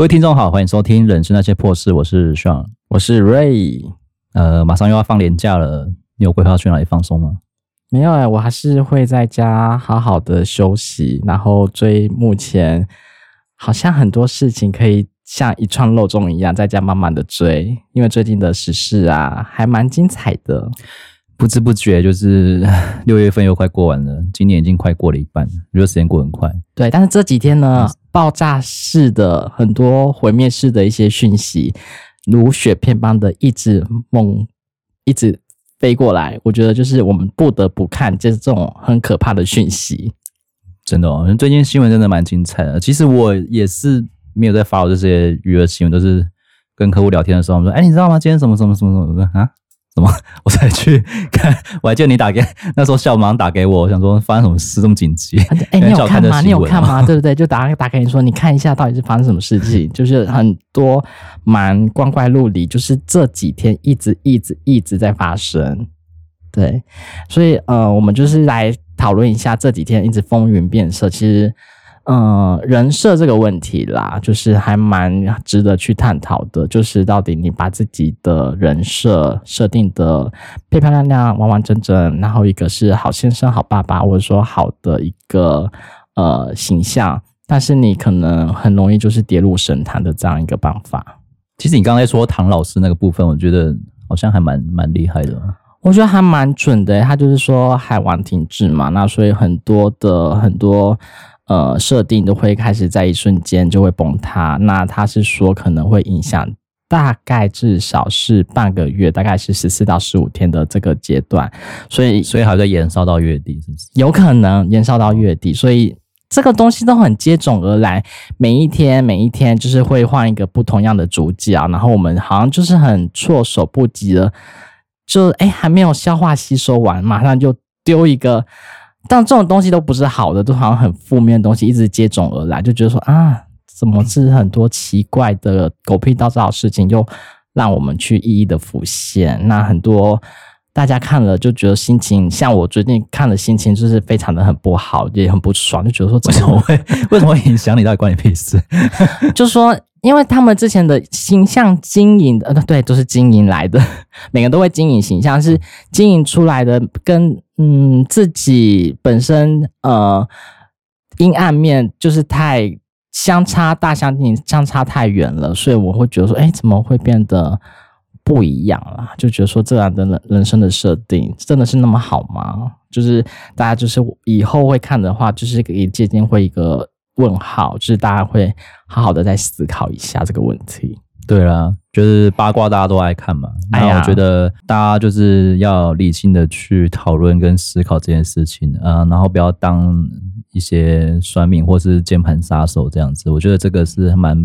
各位听众好，欢迎收听《人生那些破事》，我是 Sean，我是 Ray。呃，马上又要放年假了，你有规划去哪里放松吗？没有哎、欸，我还是会在家好好的休息，然后追目前好像很多事情可以像一串肉粽一样在家慢慢的追，因为最近的时事啊还蛮精彩的。不知不觉就是 六月份又快过完了，今年已经快过了一半，觉得时间过很快。对，但是这几天呢，爆炸式的很多毁灭式的一些讯息，如雪片般的一直猛一直飞过来，我觉得就是我们不得不看，就是这种很可怕的讯息。真的哦，最近新闻真的蛮精彩的。其实我也是没有在发我这些娱乐新闻，都是跟客户聊天的时候，我们说：“哎，你知道吗？今天什么什么什么什么？”我说：“啊。”怎么？我才去看，我还记得你打给那时候，小忙打给我，我想说发生什么事这么紧急？哎、欸，你有看吗？你有看吗？对不对？就打打给你说，你看一下到底是发生什么事情？就是很多蛮光怪陆离，就是这几天一直一直一直在发生。对，所以呃，我们就是来讨论一下这几天一直风云变色，其实。嗯，人设这个问题啦，就是还蛮值得去探讨的。就是到底你把自己的人设设定的漂漂亮亮、完完整整，然后一个是好先生、好爸爸，或者说好的一个呃形象，但是你可能很容易就是跌入神坛的这样一个办法。其实你刚才说唐老师那个部分，我觉得好像还蛮蛮厉害的。我觉得还蛮准的，他就是说海王挺直嘛，那所以很多的很多。呃，设定都会开始在一瞬间就会崩塌。那他是说可能会影响，大概至少是半个月，大概是十四到十五天的这个阶段。所以，所以还在延烧到月底，是不是？有可能延烧到月底。所以这个东西都很接踵而来，每一天每一天就是会换一个不同样的主角，然后我们好像就是很措手不及的，就哎还没有消化吸收完，马上就丢一个。但这种东西都不是好的，都好像很负面的东西一直接踵而来，就觉得说啊，怎么是很多奇怪的狗屁倒灶的事情，就让我们去一一的浮现。那很多大家看了就觉得心情，像我最近看了心情就是非常的很不好，也很不爽，就觉得说怎么会 为什么会影响你？到底关你屁事？就是说。因为他们之前的形象经营的，呃，对，都是经营来的，每个都会经营形象，是经营出来的，跟嗯自己本身呃阴暗面就是太相差大相径，相差太远了，所以我会觉得说，哎，怎么会变得不一样了？就觉得说这样的人人生的设定真的是那么好吗？就是大家就是以后会看的话，就是可以借鉴会一个。问号，就是大家会好好的再思考一下这个问题。对啦，就是八卦大家都爱看嘛。哎呀，我觉得大家就是要理性的去讨论跟思考这件事情啊，然后不要当一些酸民或是键盘杀手这样子。我觉得这个是蛮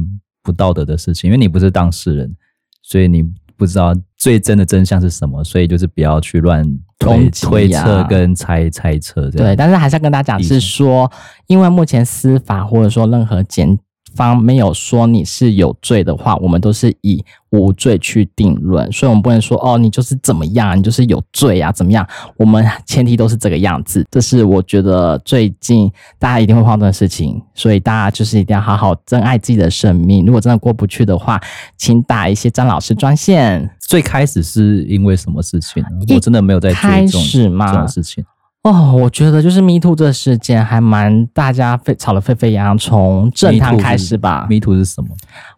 不道德的事情，因为你不是当事人，所以你不知道最真的真相是什么，所以就是不要去乱。推推测跟猜猜测对，但是还是要跟大家讲，是说，因为目前司法或者说任何检方没有说你是有罪的话，我们都是以无罪去定论，所以我们不能说哦，你就是怎么样，你就是有罪啊，怎么样？我们前提都是这个样子，这是我觉得最近大家一定会发生的事情，所以大家就是一定要好好珍爱自己的生命。如果真的过不去的话，请打一些张老师专线。最开始是因为什么事情？我真的没有在追踪这种事情。哦，我觉得就是 Me Too 这事件还蛮大家沸吵得沸沸扬扬，从正堂开始吧。Me Too 是什么？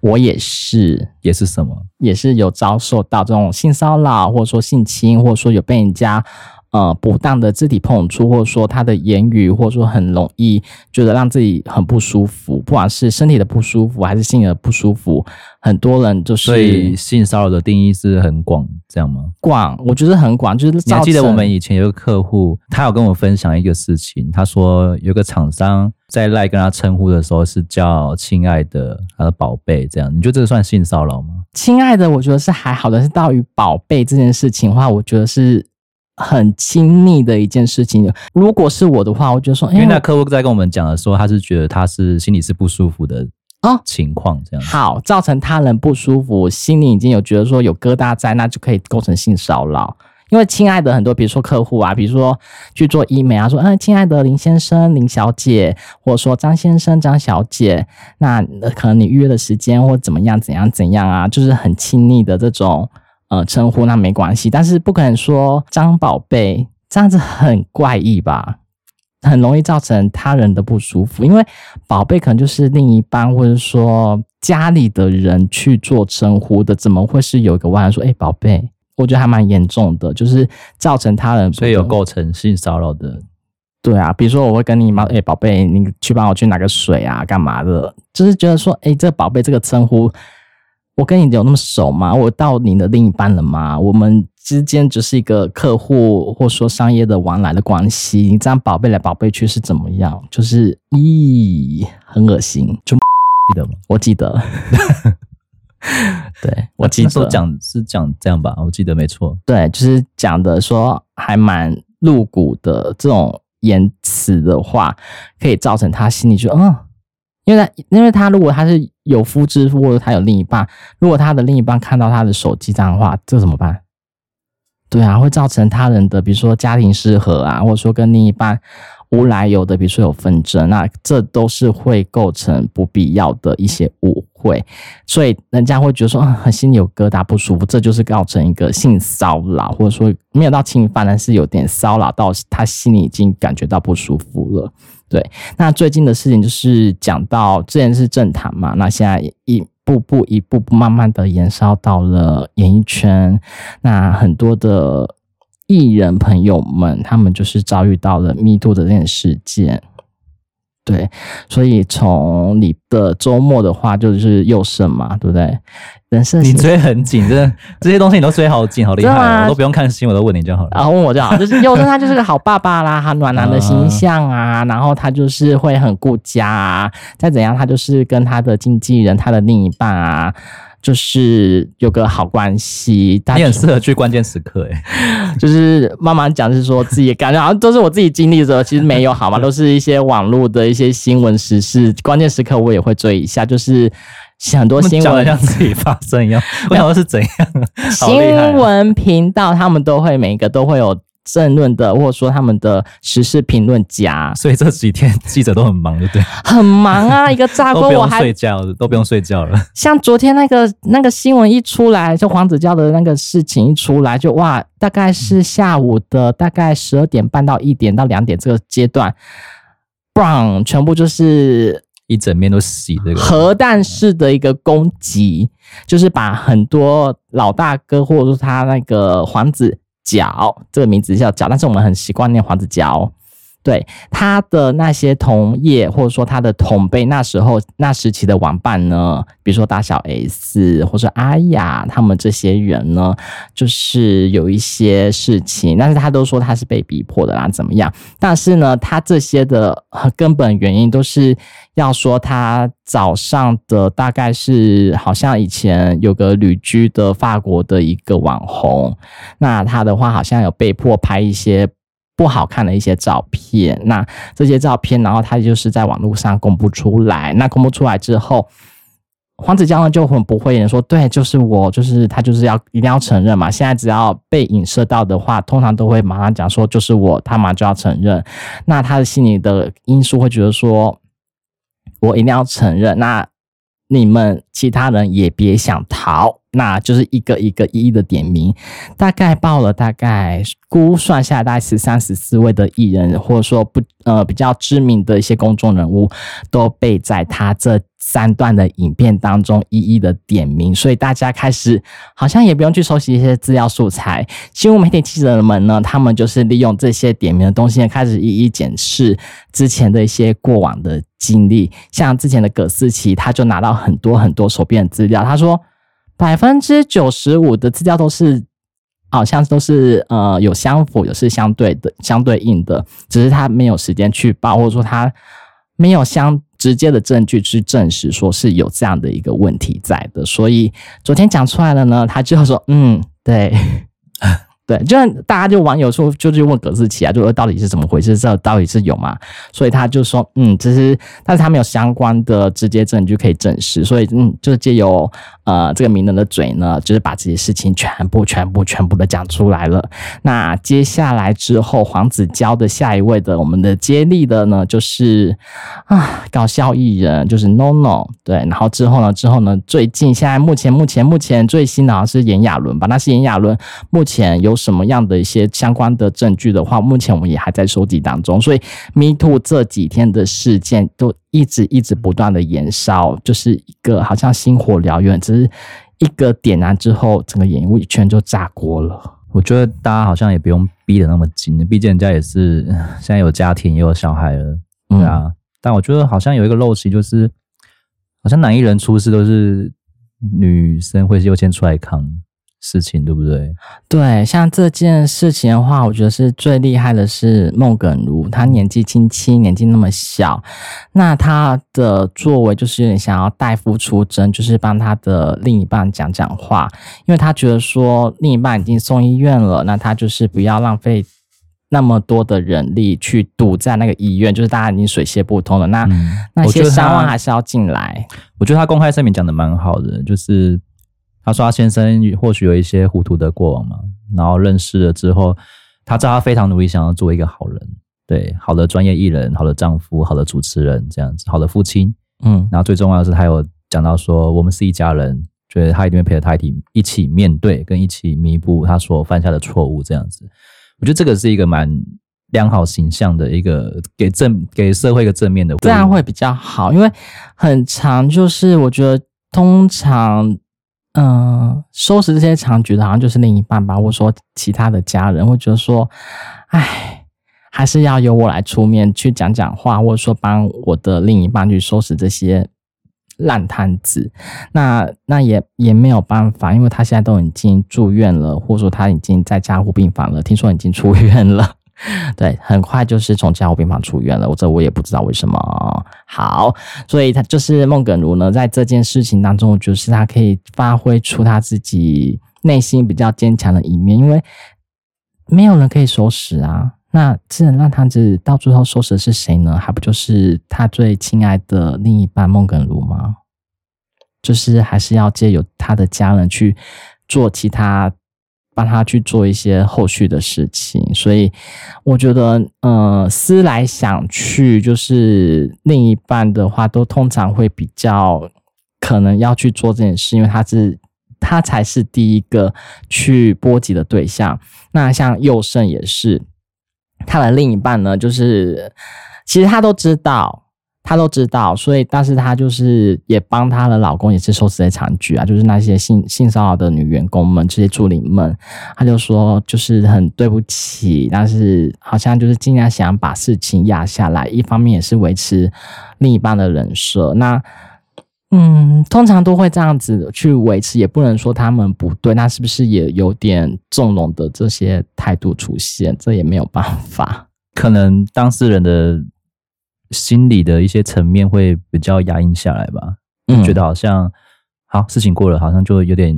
我也是，也是什么？也是有遭受到这种性骚扰，或者说性侵，或者说有被人家。呃，不当的肢体碰触，或者说他的言语，或者说很容易觉得让自己很不舒服，不管是身体的不舒服还是心理的不舒服，很多人就是。所以性骚扰的定义是很广，这样吗？广，我觉得很广。就是你还记得我们以前有个客户，他有跟我分享一个事情，他说有个厂商在赖跟他称呼的时候是叫亲爱的，他的宝贝这样，你觉得这个算性骚扰吗？亲爱的，我觉得是还好的，是到于宝贝这件事情的话，我觉得是。很亲密的一件事情。如果是我的话，我就说，因为那客户在跟我们讲的时候，他是觉得他是心里是不舒服的哦，情况这样。好，造成他人不舒服，心里已经有觉得说有疙瘩在，那就可以构成性骚扰。因为亲爱的很多，比如说客户啊，比如说去做医美啊，说嗯，亲爱的林先生、林小姐，或者说张先生、张小姐，那可能你预约的时间或怎么样、怎样、怎样啊，就是很亲密的这种呃称呼，那没关系，但是不可能说张宝贝这样子很怪异吧？很容易造成他人的不舒服，因为宝贝可能就是另一半或者说家里的人去做称呼的，怎么会是有一个外人说“哎、欸，宝贝”？我觉得还蛮严重的，就是造成他人，所以有构成性骚扰的。对啊，比如说我会跟你妈，哎、欸，宝贝，你去帮我去拿个水啊，干嘛的？就是觉得说，哎、欸，这宝贝这个称呼，我跟你有那么熟吗？我到你的另一半了吗？我们。之间只是一个客户或说商业的往来的关系，你这样宝贝来宝贝去是怎么样？就是咦，很恶心，就记得吗？我记得，对我记得讲是讲这样吧，我记得没错。对，就是讲的说还蛮露骨的这种言辞的话，可以造成他心里就嗯，因为他因为他如果他是有夫之妇或者他有另一半，如果他的另一半看到他的手机这样的话，这怎么办？对啊，会造成他人的，比如说家庭失和啊，或者说跟另一半无来由的，比如说有纷争，那这都是会构成不必要的一些误会，所以人家会觉得说，很心里有疙瘩不舒服，这就是造成一个性骚扰，或者说没有到侵犯，但是有点骚扰到他心里已经感觉到不舒服了。对，那最近的事情就是讲到之前是政坛嘛，那现在一。步步一步步慢慢的延烧到了演艺圈，那很多的艺人朋友们，他们就是遭遇到了密度的这件事件。对，所以从你的周末的话，就是宥胜嘛，对不对？人生你追很紧，真的 这些东西你都追好紧，好厉害，我都不用看新闻，我都问你就好了。然后问我就好，就是宥胜他就是个好爸爸啦，他暖男的形象啊，然后他就是会很顾家啊，再怎样他就是跟他的经纪人、他的另一半啊。就是有个好关系，你很适合去关键时刻哎，就是慢慢讲，是说自己感觉好像都是我自己经历的，其实没有好吗？都是一些网络的一些新闻时事，关键时刻我也会追一下，就是很多新闻像自己发生一样，我想说是怎样？新闻频道他们都会每一个都会有。政论的，或者说他们的时事评论家，所以这几天记者都很忙，对不对？很忙啊！一个炸锅，我还睡觉都不用睡觉了。像昨天那个那个新闻一出来，就黄子佼的那个事情一出来，就哇，大概是下午的大概十二点半到一点到两点这个阶段，bang，全部就是一整面都洗这个核弹式的一个攻击，就是把很多老大哥或者说他那个黄子。角这个名字叫角，但是我们很习惯念黄子角。对他的那些同业或者说他的同辈，那时候那时期的玩伴呢，比如说大小 S 或者阿雅他们这些人呢，就是有一些事情，但是他都说他是被逼迫的啦，怎么样？但是呢，他这些的根本原因都是要说他早上的大概是好像以前有个旅居的法国的一个网红，那他的话好像有被迫拍一些。不好看的一些照片，那这些照片，然后他就是在网络上公布出来。那公布出来之后，黄子佼呢就很不讳言说：“对，就是我，就是他，就是要一定要承认嘛。现在只要被影射到的话，通常都会马上讲说就是我，他马上就要承认。那他的心里的因素会觉得说，我一定要承认。那你们其他人也别想逃。”那就是一个一个一一的点名，大概报了大概估算下来大概是三十四位的艺人，或者说不呃比较知名的一些公众人物，都被在他这三段的影片当中一一的点名，所以大家开始好像也不用去收集一些资料素材，新闻媒体记者们呢，他们就是利用这些点名的东西，开始一一检视之前的一些过往的经历，像之前的葛思琪，他就拿到很多很多手边的资料，他说。百分之九十五的资料都是，好像都是呃有相符，也是相对的、相对应的，只是他没有时间去报，或者说他没有相直接的证据去证实说是有这样的一个问题在的。所以昨天讲出来了呢，他就说，嗯，对，对，就像大家就网友说，就去问葛智棋啊，就说到底是怎么回事？这到底是有吗？所以他就说，嗯，只是，但是他没有相关的直接证据可以证实，所以，嗯，就是借由呃这个名人的嘴呢，就是把这些事情全部、全部、全部的讲出来了。那接下来之后，黄子佼的下一位的我们的接力的呢，就是啊搞笑艺人，就是 NONO，对，然后之后呢，之后呢，最近现在目前目前目前最新的好像是炎亚纶吧？那是炎亚纶目前有。什么样的一些相关的证据的话，目前我们也还在收集当中。所以，Me Too 这几天的事件都一直一直不断的延烧，就是一个好像星火燎原，只是一个点燃之后，整个演艺圈就炸锅了。我觉得大家好像也不用逼得那么紧，毕竟人家也是现在有家庭也有小孩了，对啊。嗯、但我觉得好像有一个陋习，就是好像男艺人出事都是女生会优先出来扛。事情对不对？对，像这件事情的话，我觉得是最厉害的是孟耿如，他年纪轻轻，年纪那么小，那他的作为就是有点想要代夫出征，就是帮他的另一半讲讲话，因为他觉得说另一半已经送医院了，那他就是不要浪费那么多的人力去堵在那个医院，就是大家已经水泄不通了，那、嗯、那些伤患还是要进来。我觉得他公开声明讲的蛮好的，就是。他说：“他先生或许有一些糊涂的过往嘛，然后认识了之后，他知道他非常努力，想要做一个好人，对，好的专业艺人，好的丈夫，好的主持人，这样子，好的父亲，嗯，然后最重要的是，他有讲到说，我们是一家人，觉得他一定会陪着他一起一起面对，跟一起弥补他所犯下的错误，这样子，我觉得这个是一个蛮良好形象的一个给正给社会一个正面的，这样会比较好，因为很长就是我觉得通常。”嗯，收拾这些场局的好像就是另一半吧，或者说其他的家人，会觉得说，哎，还是要由我来出面去讲讲话，或者说帮我的另一半去收拾这些烂摊子。那那也也没有办法，因为他现在都已经住院了，或者说他已经在加护病房了，听说已经出院了。对，很快就是从加护病房出院了。我这我也不知道为什么。好，所以他就是孟耿如呢，在这件事情当中，就是他可以发挥出他自己内心比较坚强的一面，因为没有人可以收拾啊。那这人让他子到最后收拾的是谁呢？还不就是他最亲爱的另一半孟耿如吗？就是还是要借由他的家人去做其他。帮他去做一些后续的事情，所以我觉得，呃，思来想去，就是另一半的话，都通常会比较可能要去做这件事，因为他是他才是第一个去波及的对象。那像佑胜也是，他的另一半呢，就是其实他都知道。她都知道，所以，但是她就是也帮她的老公也是收拾这场局啊，就是那些性性骚扰的女员工们，这些助理们，她就说就是很对不起，但是好像就是尽量想把事情压下来，一方面也是维持另一半的人设。那，嗯，通常都会这样子去维持，也不能说他们不对，那是不是也有点纵容的这些态度出现？这也没有办法，可能当事人的。心理的一些层面会比较压抑下来吧，就，觉得好像好事情过了，好像就有点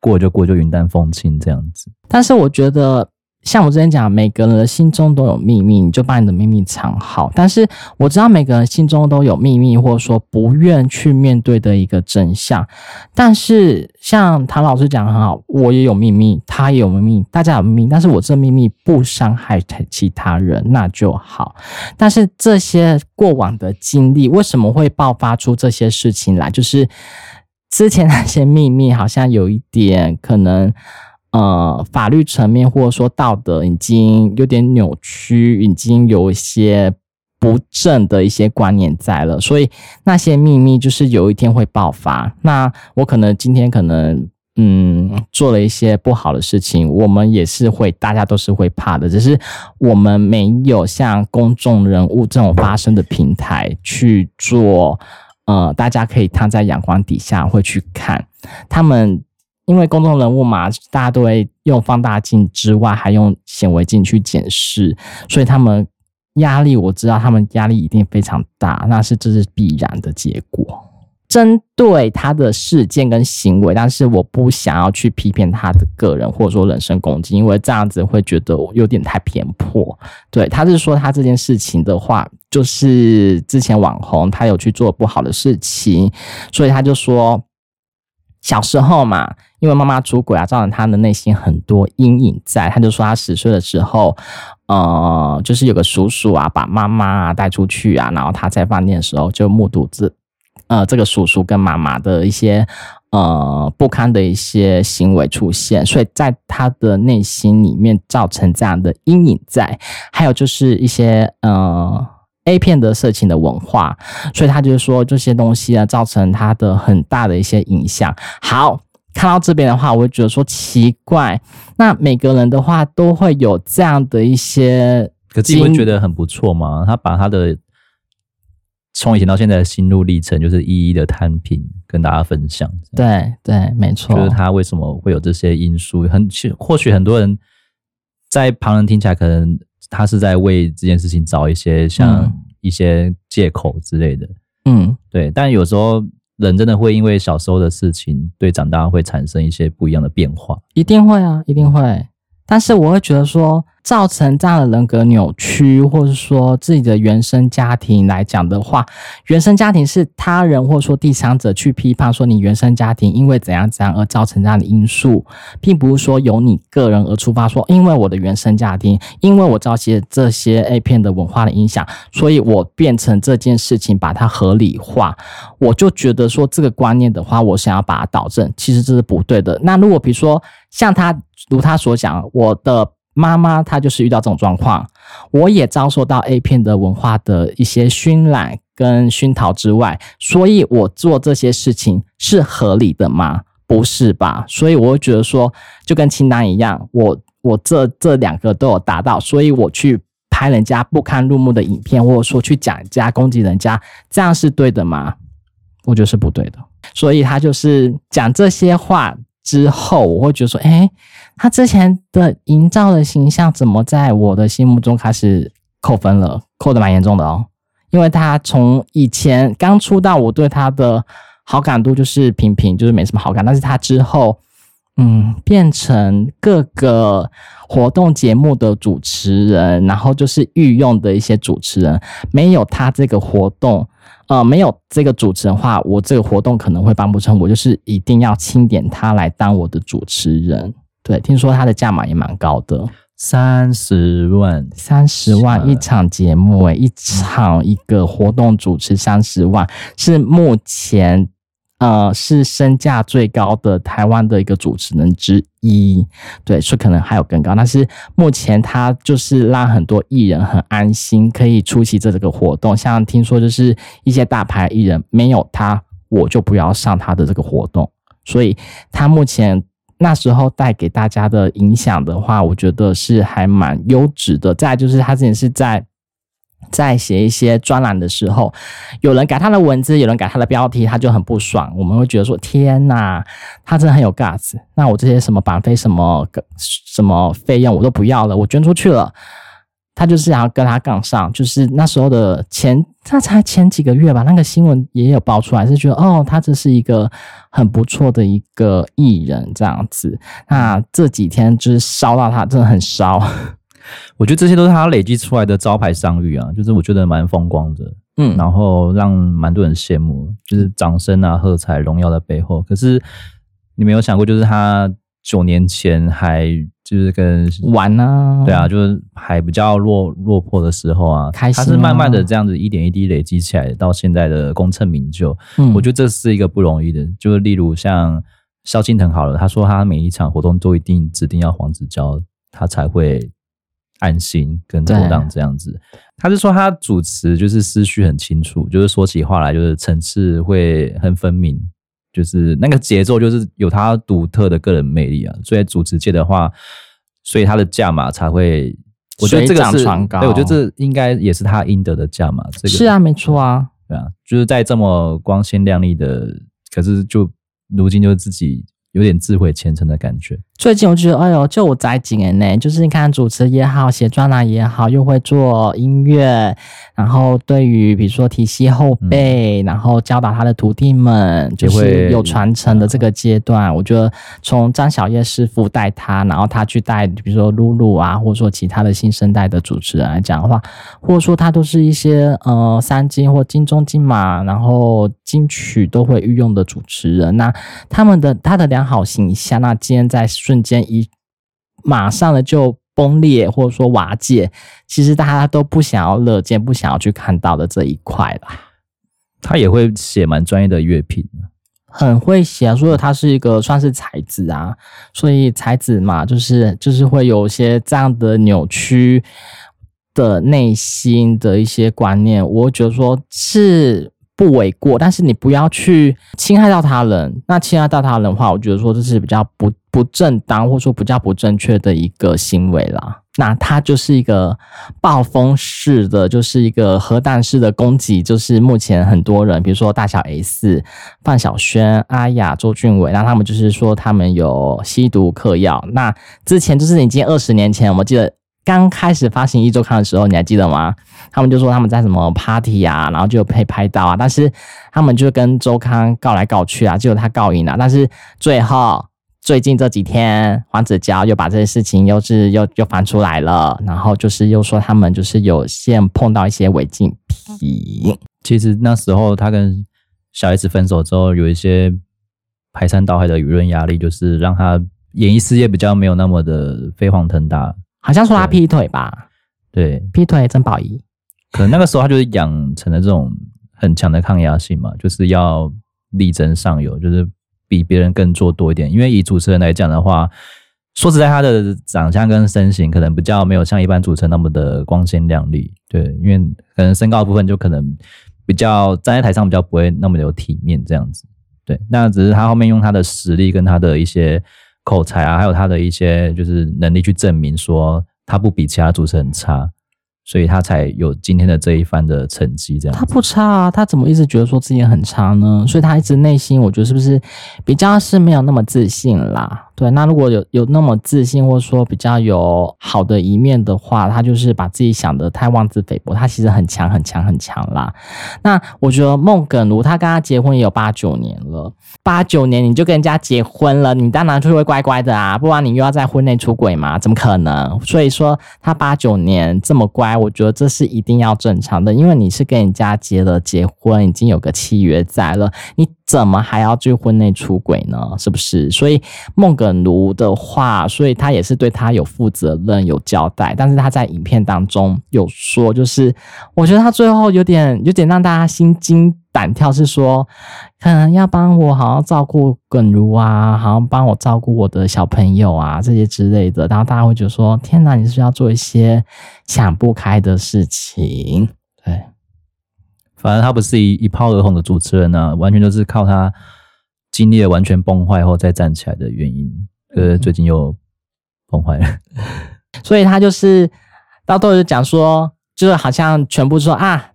过就过就云淡风轻这样子。但是我觉得。像我之前讲，每个人的心中都有秘密，你就把你的秘密藏好。但是我知道每个人心中都有秘密，或者说不愿去面对的一个真相。但是像唐老师讲的很好，我也有秘密，他也有秘密，大家有秘密，但是我这秘密不伤害其他人，那就好。但是这些过往的经历，为什么会爆发出这些事情来？就是之前那些秘密好像有一点可能。呃，法律层面或者说道德已经有点扭曲，已经有一些不正的一些观念在了，所以那些秘密就是有一天会爆发。那我可能今天可能嗯做了一些不好的事情，我们也是会，大家都是会怕的，只是我们没有像公众人物这种发声的平台去做，呃，大家可以躺在阳光底下会去看他们。因为公众人物嘛，大家都会用放大镜之外，还用显微镜去检视，所以他们压力，我知道他们压力一定非常大，那是这是必然的结果。针对他的事件跟行为，但是我不想要去批评他的个人或者说人身攻击，因为这样子会觉得有点太偏颇。对，他是说他这件事情的话，就是之前网红他有去做不好的事情，所以他就说小时候嘛，因为妈妈出轨啊，造成他的内心很多阴影在。他就说他十岁的时候，呃，就是有个叔叔啊，把妈妈啊带出去啊，然后他在饭店的时候就目睹这。呃，这个叔叔跟妈妈的一些呃不堪的一些行为出现，所以在他的内心里面造成这样的阴影在。还有就是一些呃 A 片的色情的文化，所以他就是说这些东西啊，造成他的很大的一些影响。好，看到这边的话，我会觉得说奇怪，那每个人的话都会有这样的一些，可自己会觉得很不错吗？他把他的。从以前到现在的心路历程，就是一一的摊平，跟大家分享。对对，没错，就是他为什么会有这些因素，很或许很多人在旁人听起来，可能他是在为这件事情找一些像一些借口之类的。嗯，对。但有时候人真的会因为小时候的事情，对长大会产生一些不一样的变化。一定会啊，一定会。但是我会觉得说，造成这样的人格扭曲，或者说自己的原生家庭来讲的话，原生家庭是他人或者说第三者去批判说你原生家庭因为怎样怎样而造成这样的因素，并不是说由你个人而出发说，因为我的原生家庭，因为我遭些这些 A 片的文化的影响，所以我变成这件事情把它合理化，我就觉得说这个观念的话，我想要把它导正，其实这是不对的。那如果比如说像他如他所讲，我的。妈妈她就是遇到这种状况，我也遭受到 A 片的文化的一些熏染跟熏陶之外，所以我做这些事情是合理的吗？不是吧？所以我会觉得说，就跟清单一样，我我这这两个都有达到，所以我去拍人家不堪入目的影片，或者说去讲人家攻击人家，这样是对的吗？我觉得是不对的。所以他就是讲这些话。之后我会觉得说，哎，他之前的营造的形象怎么在我的心目中开始扣分了？扣的蛮严重的哦。因为他从以前刚出道，我对他的好感度就是平平，就是没什么好感。但是他之后，嗯，变成各个活动节目的主持人，然后就是御用的一些主持人，没有他这个活动。呃，没有这个主持人的话，我这个活动可能会办不成。我就是一定要钦点他来当我的主持人。对，听说他的价码也蛮高的，三十万，三十万一场节目，诶，一场一个活动主持三十万，是目前。呃，是身价最高的台湾的一个主持人之一，对，所以可能还有更高。但是目前他就是让很多艺人很安心，可以出席这个活动。像听说就是一些大牌艺人，没有他我就不要上他的这个活动。所以他目前那时候带给大家的影响的话，我觉得是还蛮优质的。再就是他之前是在。在写一些专栏的时候，有人改他的文字，有人改他的标题，他就很不爽。我们会觉得说：“天呐，他真的很有 guts。”那我这些什么版费、什么什么费用我都不要了，我捐出去了。他就是想要跟他杠上，就是那时候的前，他才前几个月吧，那个新闻也有爆出来，是觉得哦，他这是一个很不错的一个艺人这样子。那这几天就是烧到他，真的很烧。我觉得这些都是他累积出来的招牌商誉啊，就是我觉得蛮风光的，嗯，然后让蛮多人羡慕，就是掌声啊、喝彩、荣耀的背后。可是你没有想过，就是他九年前还就是跟玩啊，对啊，就是还比较落落魄的时候啊，开心啊，他是慢慢的这样子一点一滴累积起来，到现在的功成名就。嗯，我觉得这是一个不容易的，就是例如像萧敬腾好了，他说他每一场活动都一定指定要黄子佼，他才会。安心跟妥当这样子，他是说他主持就是思绪很清楚，就是说起话来就是层次会很分明，就是那个节奏就是有他独特的个人魅力啊。所以主持界的话，所以他的价码才会，我觉得这个是，对，我觉得这应该也是他应得的价码。这个是啊，没错啊，对啊，就是在这么光鲜亮丽的，可是就如今就自己。有点自毁前程的感觉，最近我觉得，哎呦，就我宅几年呢，就是你看主持也好，写专栏也好，又会做音乐，然后对于比如说提携后辈，嗯、然后教导他的徒弟们，就是有传承的这个阶段，我觉得从张小叶师傅带他，然后他去带，比如说露露啊，或者说其他的新生代的主持人来讲的话，或者说他都是一些呃三金或金钟金马，然后金曲都会御用的主持人，那他们的他的良好形象，那今天在。瞬间一马上的就崩裂，或者说瓦解，其实大家都不想要乐见，不想要去看到的这一块啦。他也会写蛮专业的乐评，很会写啊，所以他是一个算是才子啊。所以才子嘛，就是就是会有一些这样的扭曲的内心的一些观念，我觉得说是。不为过，但是你不要去侵害到他人。那侵害到他人的话，我觉得说这是比较不不正当，或者说比较不正确的一个行为啦。那他就是一个暴风式的，就是一个核弹式的攻击。就是目前很多人，比如说大小 S、范晓萱、阿雅、周俊伟，那他们就是说他们有吸毒嗑药。那之前就是已经二十年前，我记得。刚开始发行一周刊的时候，你还记得吗？他们就说他们在什么 party 啊，然后就被拍到啊，但是他们就跟周刊告来告去啊，结果他告赢了。但是最后最近这几天，黄子佼又把这件事情又是又又翻出来了，然后就是又说他们就是有先碰到一些违禁品。其实那时候他跟小 S 分手之后，有一些排山倒海的舆论压力，就是让他演艺事业比较没有那么的飞黄腾达。好像说他劈腿吧？对，劈腿曾宝仪。可能那个时候他就是养成了这种很强的抗压性嘛，就是要力争上游，就是比别人更做多一点。因为以主持人来讲的话，说实在，他的长相跟身形可能比较没有像一般主持人那么的光鲜亮丽。对，因为可能身高部分就可能比较站在台上比较不会那么有体面这样子。对，那只是他后面用他的实力跟他的一些。口才啊，还有他的一些就是能力去证明说他不比其他主持人差，所以他才有今天的这一番的成绩。这样他不差啊，他怎么一直觉得说自己很差呢？所以他一直内心我觉得是不是比较是没有那么自信啦？对，那如果有有那么自信，或者说比较有好的一面的话，他就是把自己想的太妄自菲薄。他其实很强，很强，很强啦。那我觉得孟耿如他跟他结婚也有八九年了，八九年你就跟人家结婚了，你当然就会乖乖的啊，不然你又要在婚内出轨嘛？怎么可能？所以说他八九年这么乖，我觉得这是一定要正常的，因为你是跟人家结了结婚，已经有个契约在了，你。怎么还要去婚内出轨呢？是不是？所以孟耿耿如的话，所以他也是对他有负责任、有交代。但是他在影片当中有说，就是我觉得他最后有点有点让大家心惊胆跳，是说可能要帮我好好照顾耿如啊，好好帮我照顾我的小朋友啊这些之类的。然后大家会觉得说：天哪，你是不是要做一些想不开的事情？对。反正他不是一一炮而红的主持人呢、完全就是靠他经历了完全崩坏后再站起来的原因。呃，最近又崩坏了，所以他就是到最后就讲说，就是好像全部说啊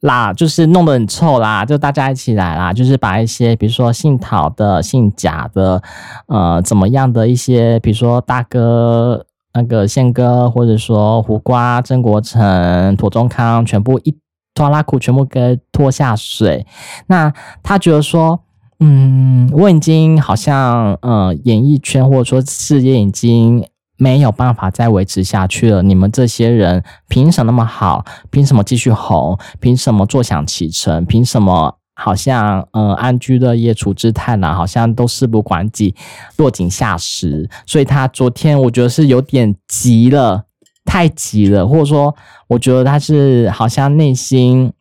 啦，就是弄得很臭啦，就大家一起来啦，就是把一些比如说姓陶的、姓贾的，呃，怎么样的一些，比如说大哥那个宪哥，或者说胡瓜、曾国城、庹宗康，全部一。拖拉裤全部给拖下水，那他觉得说，嗯，我已经好像，呃，演艺圈或者说事业已经没有办法再维持下去了。你们这些人凭什么那么好？凭什么继续红？凭什么坐享其成？凭什么好像，呃，安居乐业、处之泰然，好像都事不关己、落井下石？所以他昨天我觉得是有点急了。太急了，或者说，我觉得他是好像内心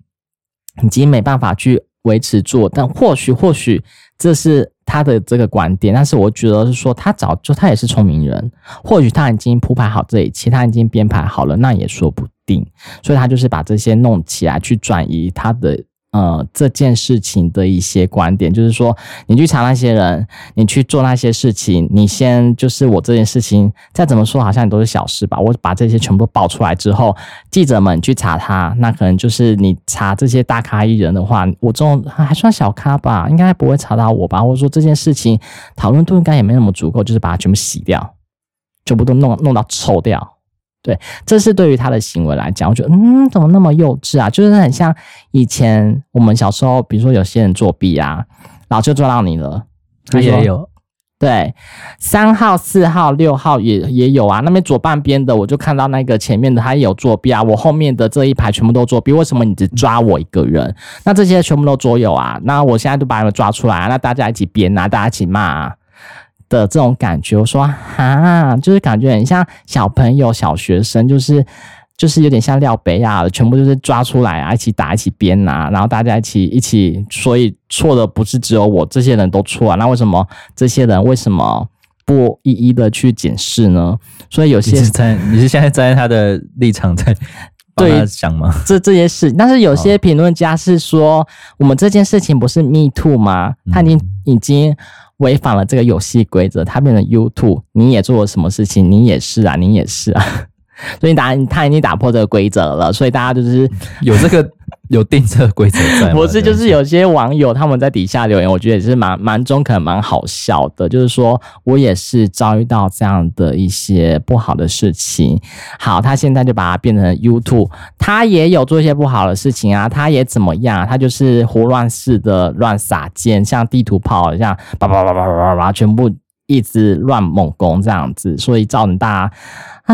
已经没办法去维持住，但或许或许这是他的这个观点，但是我觉得是说他早就他也是聪明人，或许他已经铺排好这一切，他已经编排好了，那也说不定，所以他就是把这些弄起来去转移他的呃这件事情的一些观点，就是说你去查那些人，你去做那些事情，你先就是我这件事情再怎么说好像你都是小事吧。我把这些全部爆出来之后，记者们去查他，那可能就是你查这些大咖艺人的话，我这种还算小咖吧，应该不会查到我吧？或者说这件事情讨论度应该也没那么足够，就是把它全部洗掉，全部都弄弄到臭掉。对，这是对于他的行为来讲，我觉得，嗯，怎么那么幼稚啊？就是很像以前我们小时候，比如说有些人作弊啊，然后就抓到你了。他也有，对，三号、四号、六号也也有啊。那边左半边的，我就看到那个前面的他也有作弊啊。我后面的这一排全部都作弊，为什么你只抓我一个人？那这些全部都桌友啊。那我现在就把你们抓出来啊，那大家一起编啊，大家一起骂啊。的这种感觉，我说哈，就是感觉很像小朋友、小学生，就是就是有点像廖北亚的，全部就是抓出来啊，一起打，一起编啊，然后大家一起一起，所以错的不是只有我，这些人都错啊，那为什么这些人为什么不一一的去检视呢？所以有些你是在你是现在站在他的立场在帮他想吗？这这些事，但是有些评论家是说，我们这件事情不是 Me Too 吗？他已经、嗯、已经。违反了这个游戏规则，他变成 YouTube，你也做了什么事情？你也是啊，你也是啊，所以打他已经打破这个规则了，所以大家就是有这个。有定这个规则在吗？不是，就是有些网友他们在底下留言，我觉得也是蛮蛮中肯、蛮好笑的。就是说我也是遭遇到这样的一些不好的事情。好，他现在就把它变成 YouTube，他也有做一些不好的事情啊，他也怎么样？他就是胡乱式的乱撒箭，像地图炮，像叭叭叭叭叭叭，全部。一直乱猛攻这样子，所以造成大家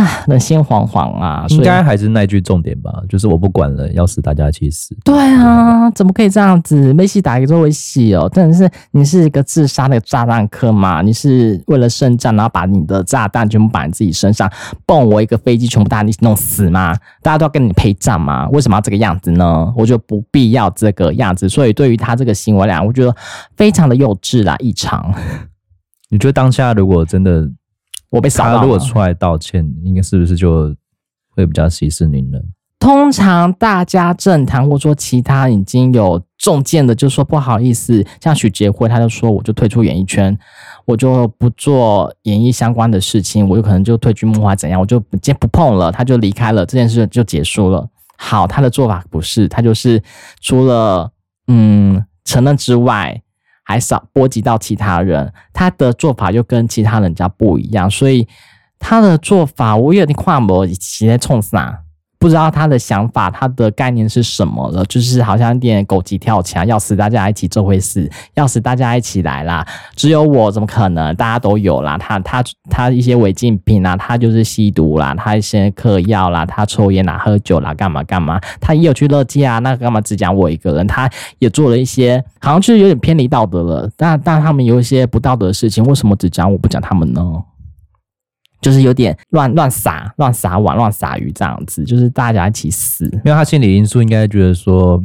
啊人心惶惶啊。应该还是那句重点吧，就是我不管了，要死大家一起死。对啊，怎么可以这样子？梅西打一个做为戏哦，真的是你是一个自杀的炸弹客嘛？你是为了胜战，然后把你的炸弹全部绑在自己身上，蹦我一个飞机全部大家一起弄死吗？大家都要跟你陪葬吗？为什么要这个样子呢？我觉得不必要这个样子。所以对于他这个行为来讲，我觉得非常的幼稚啦，异常。你觉得当下如果真的我被扫到，他如果出来道歉，应该是不是就会比较息事宁人？通常大家政坛或者说其他已经有中箭的，就说不好意思，像许杰辉他就说我就退出演艺圈，我就不做演艺相关的事情，我有可能就退居幕后怎样，我就先不碰了，他就离开了，这件事就结束了。好，他的做法不是，他就是除了嗯承认之外。还少波及到其他人，他的做法又跟其他人家不一样，所以他的做法我有点看不起在冲啥。不知道他的想法，他的概念是什么了？就是好像有点狗急跳墙，要死大家一起这回事，要死大家一起来啦！只有我怎么可能？大家都有啦，他他他一些违禁品啊，他就是吸毒啦，他一些嗑药啦，他抽烟啦，喝酒啦，干嘛干嘛？他也有去乐界啊，那干嘛只讲我一个人？他也做了一些，好像就是有点偏离道德了。但但他们有一些不道德的事情，为什么只讲我不讲他们呢？就是有点乱乱撒乱撒网乱撒鱼这样子，就是大家一起死。因为他心理因素应该觉得说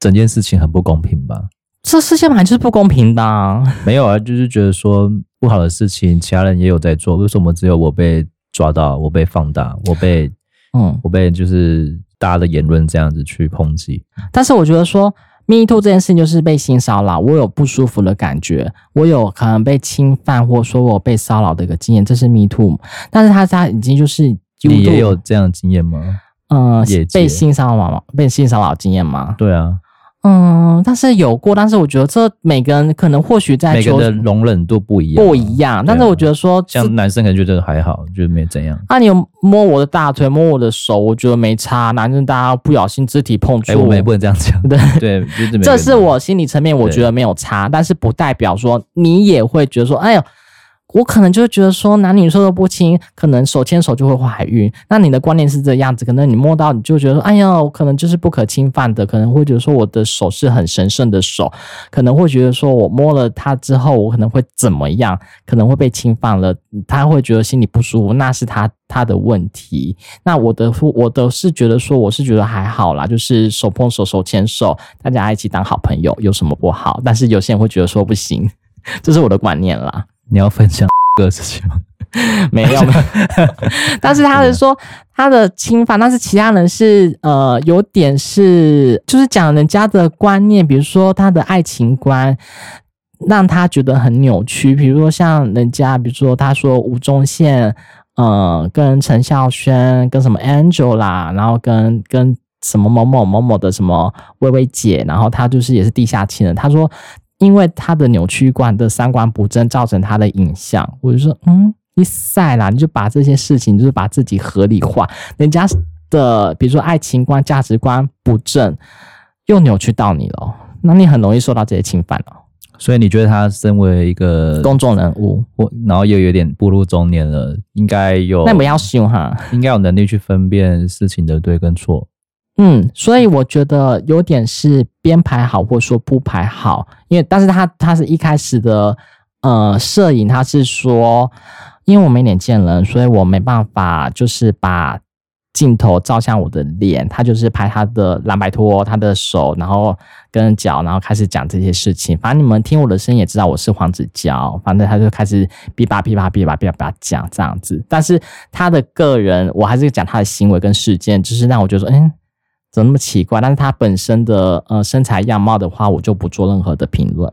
整件事情很不公平吧？这世界本来就是不公平的啊。没有啊，就是觉得说不好的事情，其他人也有在做，为什么只有我被抓到，我被放大，我被嗯，我被就是大家的言论这样子去抨击？但是我觉得说。Me too 这件事情就是被性骚扰，我有不舒服的感觉，我有可能被侵犯，或说我被骚扰的一个经验，这是 Me too。但是他他已经就是你也有这样的经验吗？嗯、呃，被性骚扰吗？被性骚扰经验吗？对啊。嗯，但是有过，但是我觉得这每个人可能或许在每个人的容忍度不一样，不一样。但是我觉得说，像男生可能觉得还好，觉得没怎样。啊，你有摸我的大腿，摸我的手，我觉得没差。男生大家不小心肢体碰触，哎，我们也不能这样讲。对对，这是我心理层面，我觉得没有差，但是不代表说你也会觉得说，哎呦。我可能就觉得说男女授受不亲，可能手牵手就会怀孕。那你的观念是这样子，可能你摸到你就觉得说，哎呀，我可能就是不可侵犯的，可能会觉得说我的手是很神圣的手，可能会觉得说我摸了它之后，我可能会怎么样，可能会被侵犯了，他会觉得心里不舒服，那是他他的问题。那我的我的是觉得说，我是觉得还好啦，就是手碰手，手牵手，大家一起当好朋友，有什么不好？但是有些人会觉得说不行，这是我的观念啦。你要分享个事情吗？没有，但是他是说他的侵犯，但是其他人是呃有点是就是讲人家的观念，比如说他的爱情观让他觉得很扭曲，比如说像人家，比如说他说吴宗宪呃跟陈孝萱跟什么 Angel 啦，然后跟跟什么某某某某的什么薇薇姐，然后他就是也是地下情人，他说因为他的扭曲观的三观不正，造成他的影响，我就说嗯。你晒啦，你就把这些事情，就是把自己合理化。人家的，比如说爱情观、价值观不正，又扭曲到你了，那你很容易受到这些侵犯了。所以你觉得他身为一个公众人物，或然后又有点步入中年了，应该有那不要凶哈，应该有能力去分辨事情的对跟错。嗯，所以我觉得有点是编排好，或者说不排好，因为但是他他是一开始的呃摄影，他是说。因为我没脸见人，所以我没办法，就是把镜头照向我的脸。他就是拍他的蓝白拖，他的手，然后跟脚，然后开始讲这些事情。反正你们听我的声音也知道我是黄子佼。反正他就开始哔吧哔吧哔吧哔吧讲这样子。但是他的个人，我还是讲他的行为跟事件，就是让我觉得说，嗯，怎么那么奇怪？但是他本身的呃身材样貌的话，我就不做任何的评论。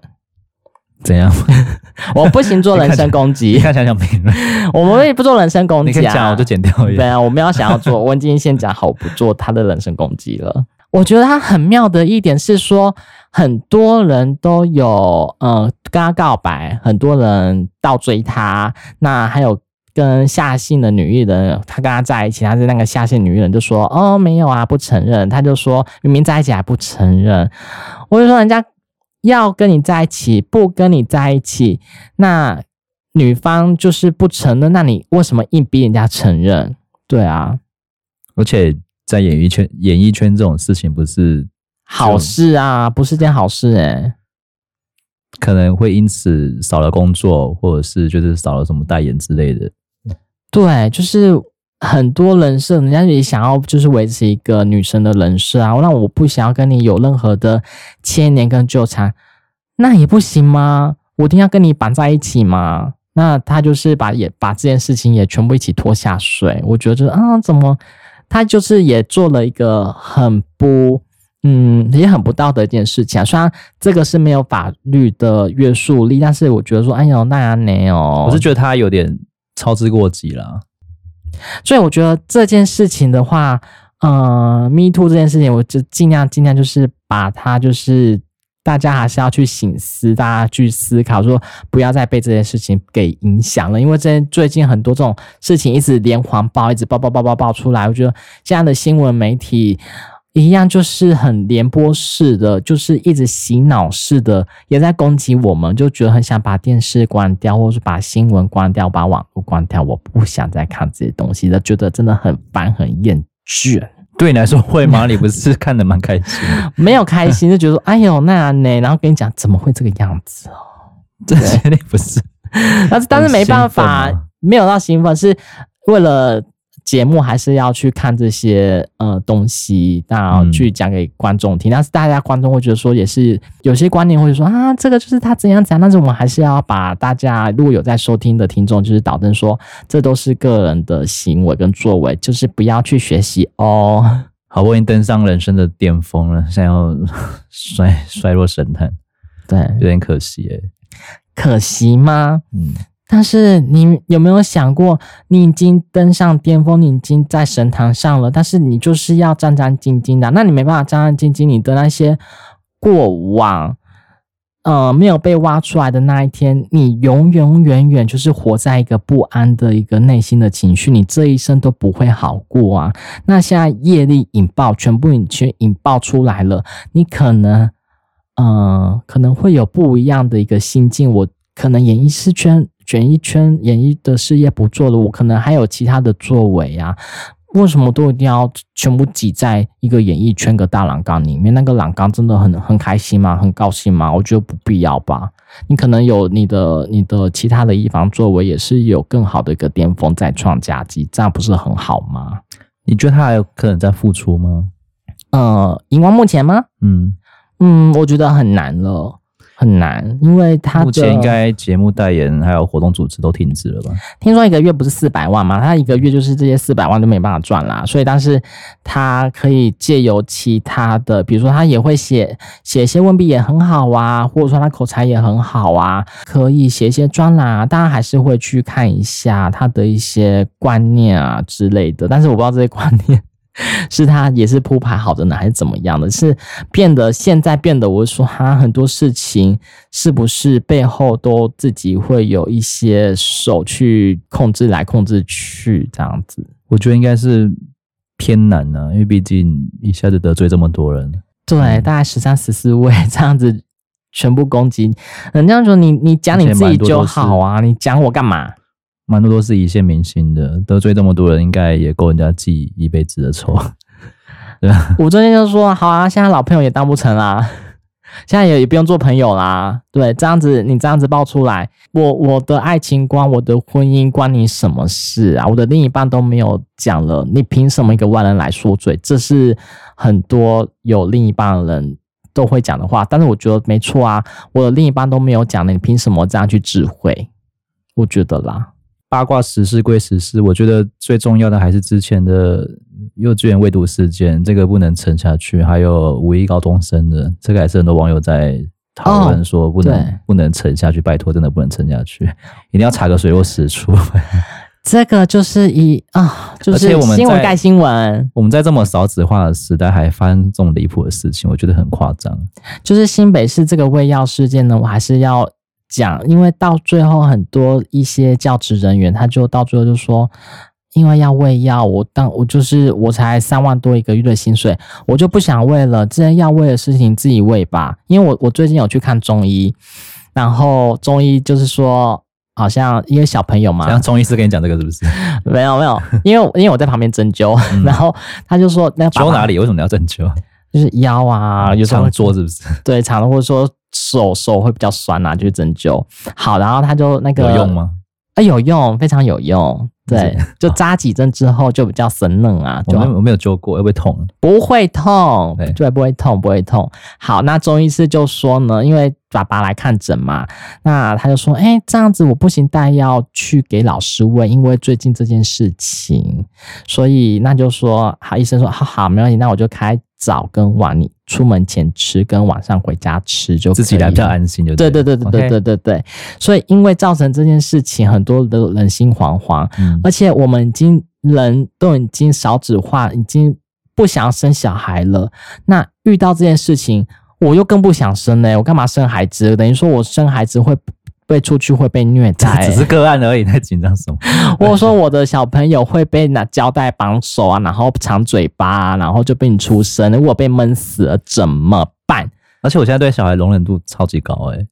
怎样？我不行做人身攻击。你看想想评论，我们也不做人身攻击啊。你讲，我就剪掉。对啊，我们要想要做，我今天先讲好，不做他的人身攻击了。我觉得他很妙的一点是说，很多人都有呃跟他告白，很多人倒追他。那还有跟下姓的女艺人，他跟他在一起，他是那个下姓女艺人就说哦没有啊，不承认。他就说明明在一起还不承认。我就说人家。要跟你在一起，不跟你在一起，那女方就是不承认，那你为什么硬逼人家承认？对啊，而且在演艺圈，演艺圈这种事情不是好事啊，不是件好事诶、欸、可能会因此少了工作，或者是就是少了什么代言之类的。对，就是。很多人设，人家也想要就是维持一个女生的人设啊，那我不想要跟你有任何的牵连跟纠缠，那也不行吗？我一定要跟你绑在一起吗？那他就是把也把这件事情也全部一起拖下水，我觉得啊，怎么他就是也做了一个很不嗯也很不道德的一件事情啊。虽然这个是没有法律的约束力，但是我觉得说，哎呦那样没有，我是觉得他有点操之过急了。所以我觉得这件事情的话，呃，Me Too 这件事情，我就尽量尽量就是把它，就是大家还是要去省思，大家去思考，说不要再被这件事情给影响了。因为这最近很多这种事情一直连环爆，一直爆爆爆爆爆出来，我觉得这样的新闻媒体。一样就是很联播式的，就是一直洗脑式的，也在攻击我们，就觉得很想把电视关掉，或者是把新闻关掉，把网络关掉。我不想再看这些东西了，觉得真的很烦，很厌倦。对你来说会吗？你不是看的蛮开心？没有开心，就觉得说哎呦那样呢，然后跟你讲怎么会这个样子哦？这绝对不是，但是但是没办法，没有到兴奋，是为了。节目还是要去看这些呃东西，然后去讲给观众听。嗯、但是大家观众会觉得说，也是有些观念会说啊，这个就是他怎样怎样。但是我们还是要把大家如果有在收听的听众，就是导正说，这都是个人的行为跟作为，就是不要去学习哦。好不容易登上人生的巅峰了，现在要 衰衰落神坛，对，有点可惜诶。可惜吗？嗯。但是你有没有想过，你已经登上巅峰，你已经在神坛上了，但是你就是要战战兢兢的，那你没办法战战兢兢。你的那些过往，呃，没有被挖出来的那一天，你永永远远就是活在一个不安的一个内心的情绪，你这一生都不会好过啊。那现在业力引爆，全部你全引爆出来了，你可能，呃，可能会有不一样的一个心境。我可能演艺圈。卷一圈，演艺的事业不做了，我可能还有其他的作为啊。为什么都一定要全部挤在一个演艺圈个大染缸里面？那个染缸真的很很开心吗？很高兴吗？我觉得不必要吧。你可能有你的你的其他的一方作为，也是有更好的一个巅峰再创佳绩，这样不是很好吗？你觉得他还有可能再复出吗？呃，荧光幕前吗？嗯嗯，我觉得很难了。很难，因为他目前应该节目代言还有活动组织都停止了吧？听说一个月不是四百万吗？他一个月就是这些四百万都没办法赚啦。所以但是他可以借由其他的，比如说他也会写写一些文笔也很好啊，或者说他口才也很好啊，可以写一些专栏啊，大家还是会去看一下他的一些观念啊之类的。但是我不知道这些观念。是他也是铺排好的呢，还是怎么样的？是变得现在变得，我说他很多事情是不是背后都自己会有一些手去控制来控制去这样子？我觉得应该是偏难呢、啊，因为毕竟一下子得罪这么多人，对，嗯、大概十三十四位这样子全部攻击，人家说你你讲你自己就好啊，你讲我干嘛？蛮多都是一线明星的，得罪这么多人，应该也够人家记一辈子的仇。对吧？我昨天就说，好啊，现在老朋友也当不成啦，现在也也不用做朋友啦。对，这样子你这样子爆出来，我我的爱情观、我的婚姻关你什么事啊？我的另一半都没有讲了，你凭什么一个外人来说嘴？这是很多有另一半的人都会讲的话。但是我觉得没错啊，我的另一半都没有讲了，你凭什么这样去指挥？我觉得啦。八卦时事归时事，我觉得最重要的还是之前的幼稚园未读事件，这个不能沉下去。还有五一高中生的，这个还是很多网友在讨论说不能、哦、不能沉下去，拜托，真的不能沉下去，一定要查个水落石出。这个就是以啊，就是新闻盖新闻。我们在这么少子化的时代，还发生这种离谱的事情，我觉得很夸张。就是新北市这个喂药事件呢，我还是要。讲，因为到最后很多一些教职人员，他就到最后就说，因为要喂药，我当我就是我才三万多一个月的薪水，我就不想喂了，这些要喂的事情自己喂吧。因为我我最近有去看中医，然后中医就是说，好像因为小朋友嘛，像中医师跟你讲这个是不是？没有没有，因为因为我在旁边针灸，嗯、然后他就说，那灸哪里？为什么你要针灸？就是腰啊，有时候常做是不是？对，常的或者说。手手会比较酸啊，就是针灸。好，然后他就那个有用吗？啊，有用，非常有用。对，就 扎几针之后就比较神嫩啊。我没有我没有灸过，会不会痛？不会痛，对，不会痛，不会痛。好，那中医师就说呢，因为爸爸来看诊嘛，那他就说，哎，这样子我不行，但要去给老师问，因为最近这件事情，所以那就说，好，医生说，好好，没问题，那我就开。早跟晚，你出门前吃，跟晚上回家吃就，自己来比较安心就对。对对对对对对对.所以因为造成这件事情，很多的人心惶惶，嗯、而且我们已经人都已经少子化，已经不想要生小孩了。那遇到这件事情，我又更不想生呢。我干嘛生孩子？等于说我生孩子会。被出去会被虐待，只是个案而已，太紧张什么？我说我的小朋友会被拿胶带绑手啊，然后长嘴巴啊，然后就被你出生，如果被闷死了怎么办？而且我现在对小孩容忍度超级高诶、欸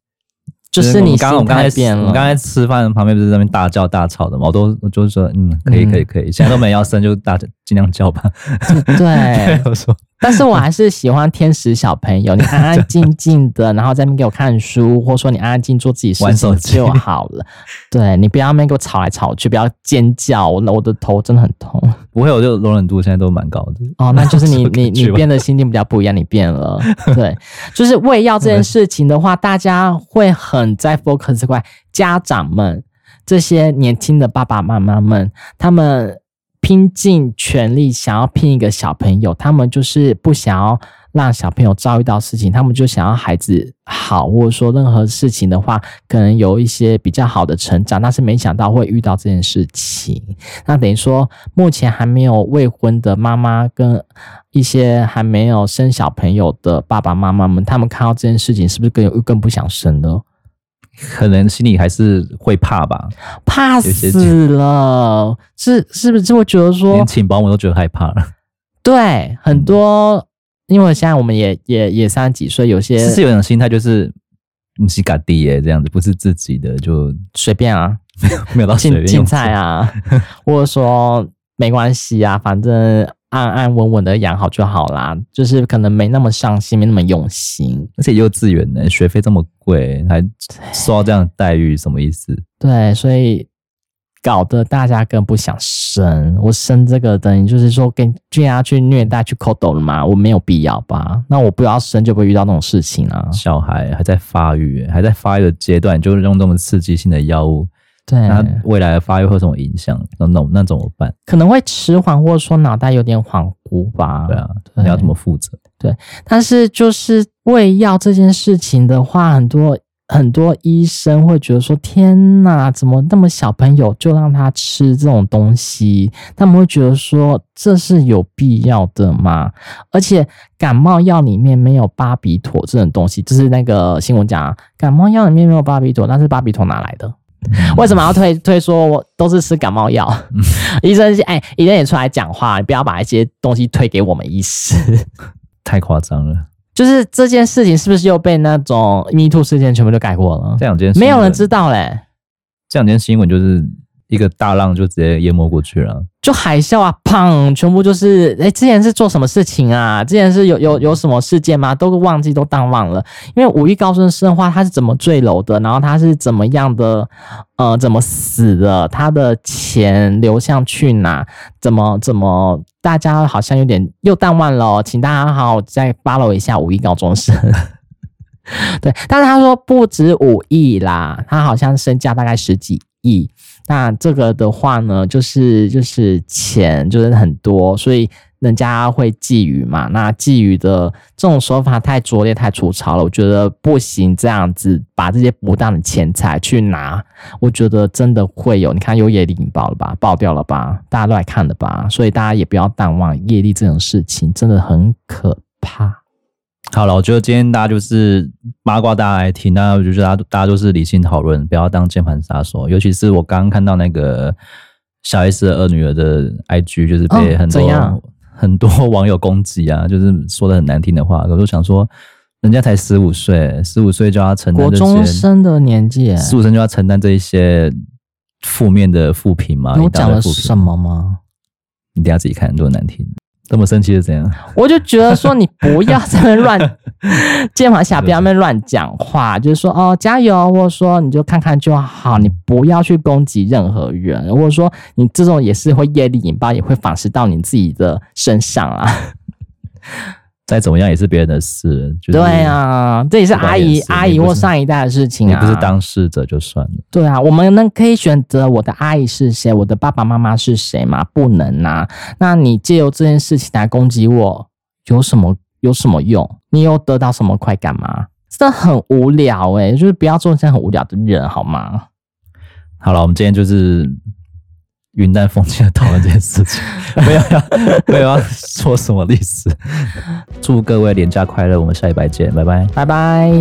就是你刚刚我刚才变了，我刚才吃饭旁边不是在那边大叫大吵的嘛？我都我就是说，嗯，可以可以可以，现在都没要生，就大尽量叫吧。对，我说，但是我还是喜欢天使小朋友，你安安静静的，然后在那边给我看书，或者说你安安静做自己事情就好了。对，你不要那边给我吵来吵去，不要尖叫，我我的头真的很痛。不会，我就容忍度现在都蛮高的。哦，那就是你 你你变得心境比较不一样，你变了。对，就是喂药这件事情的话，大家会很在 focus 这块。家长们，这些年轻的爸爸妈妈们，他们拼尽全力想要拼一个小朋友，他们就是不想要。让小朋友遭遇到事情，他们就想要孩子好，或者说任何事情的话，可能有一些比较好的成长，但是没想到会遇到这件事情。那等于说，目前还没有未婚的妈妈跟一些还没有生小朋友的爸爸妈妈们，他们看到这件事情，是不是更有更不想生了？可能心里还是会怕吧，怕死了，是是不是就会觉得说，连请保姆都觉得害怕了？对，很多。嗯因为现在我们也也也三十几岁，有些是有种心态，就是你是嘎地耶这样子，不是自己的就随便啊，没 有没有到随便青菜啊，或者说没关系啊，反正安安稳稳的养好就好啦，就是可能没那么上心，没那么用心。而且幼稚园呢，学费这么贵，还受到这样的待遇，什么意思？对，所以搞得大家更不想生。我生这个等于就是说跟就要去虐待去抠斗了吗？我没有必要吧？那我不要生就不会遇到那种事情啊。小孩还在发育，还在发育的阶段，就是用这么刺激性的药物。对，那未来的发育会有什么影响？那那那怎么办？可能会迟缓，或者说脑袋有点恍惚吧。对啊，对，你要怎么负责？对，但是就是喂药这件事情的话，很多很多医生会觉得说：“天哪，怎么那么小朋友就让他吃这种东西？”他们会觉得说：“这是有必要的吗？”而且感冒药里面没有巴比妥这种东西，就是那个新闻讲，感冒药里面没有巴比妥，那是巴比妥哪来的？为什么要推推说我都是吃感冒药？医生哎，医生也出来讲话，你不要把一些东西推给我们医师，太夸张了。就是这件事情是不是又被那种 Me Too 事件全部都改过了？这两件没有人知道嘞。这两件新闻就是。一个大浪就直接淹没过去了，就海啸啊，砰！全部就是，哎，之前是做什么事情啊？之前是有有有什么事件吗？都忘记，都淡忘了。因为五亿高中生的话，他是怎么坠楼的？然后他是怎么样的？呃，怎么死的？他的钱流向去哪？怎么怎么？大家好像有点又淡忘了哦，请大家好好再 follow 一下五亿高中生。对，但是他说不止五亿啦，他好像身价大概十几亿。那这个的话呢，就是就是钱就是很多，所以人家会觊觎嘛。那觊觎的这种手法太拙劣、太粗糙了，我觉得不行。这样子把这些不当的钱财去拿，我觉得真的会有。你看有业力引爆了吧，爆掉了吧，大家都来看了吧。所以大家也不要淡忘业力这种事情，真的很可怕。好了，我觉得今天大家就是八卦，大家来听，那我就觉得大家大家都是理性讨论，不要当键盘杀手。尤其是我刚刚看到那个小 S 的二女儿的 IG，就是被很多、哦、很多网友攻击啊，就是说的很难听的话。我就想说，人家才十五岁，十五岁就要承担这些国中生的年纪，十五岁就要承担这一些负面的负评吗？你讲了什么吗？你等下自己看，多难听。这么生气是怎样？我就觉得说，你不要在那乱键盘侠，不要在那乱讲话。就是说，哦，加油，或者说你就看看就好，你不要去攻击任何人，或者说你这种也是会业力引爆，也会反噬到你自己的身上啊。再怎么样也是别人的事，就是、对啊，这也是阿姨阿姨或上一代的事情啊。你不是当事者就算了。对啊，我们能可以选择我的阿姨是谁，我的爸爸妈妈是谁吗？不能啊。那你借由这件事情来攻击我，有什么有什么用？你有得到什么快感吗？真的很无聊诶、欸，就是不要做这样很无聊的人好吗？好了，我们今天就是。云淡风轻的讨论这件事情，没有要没有要说什么历史。祝各位年假快乐，我们下礼拜见，拜拜，拜拜。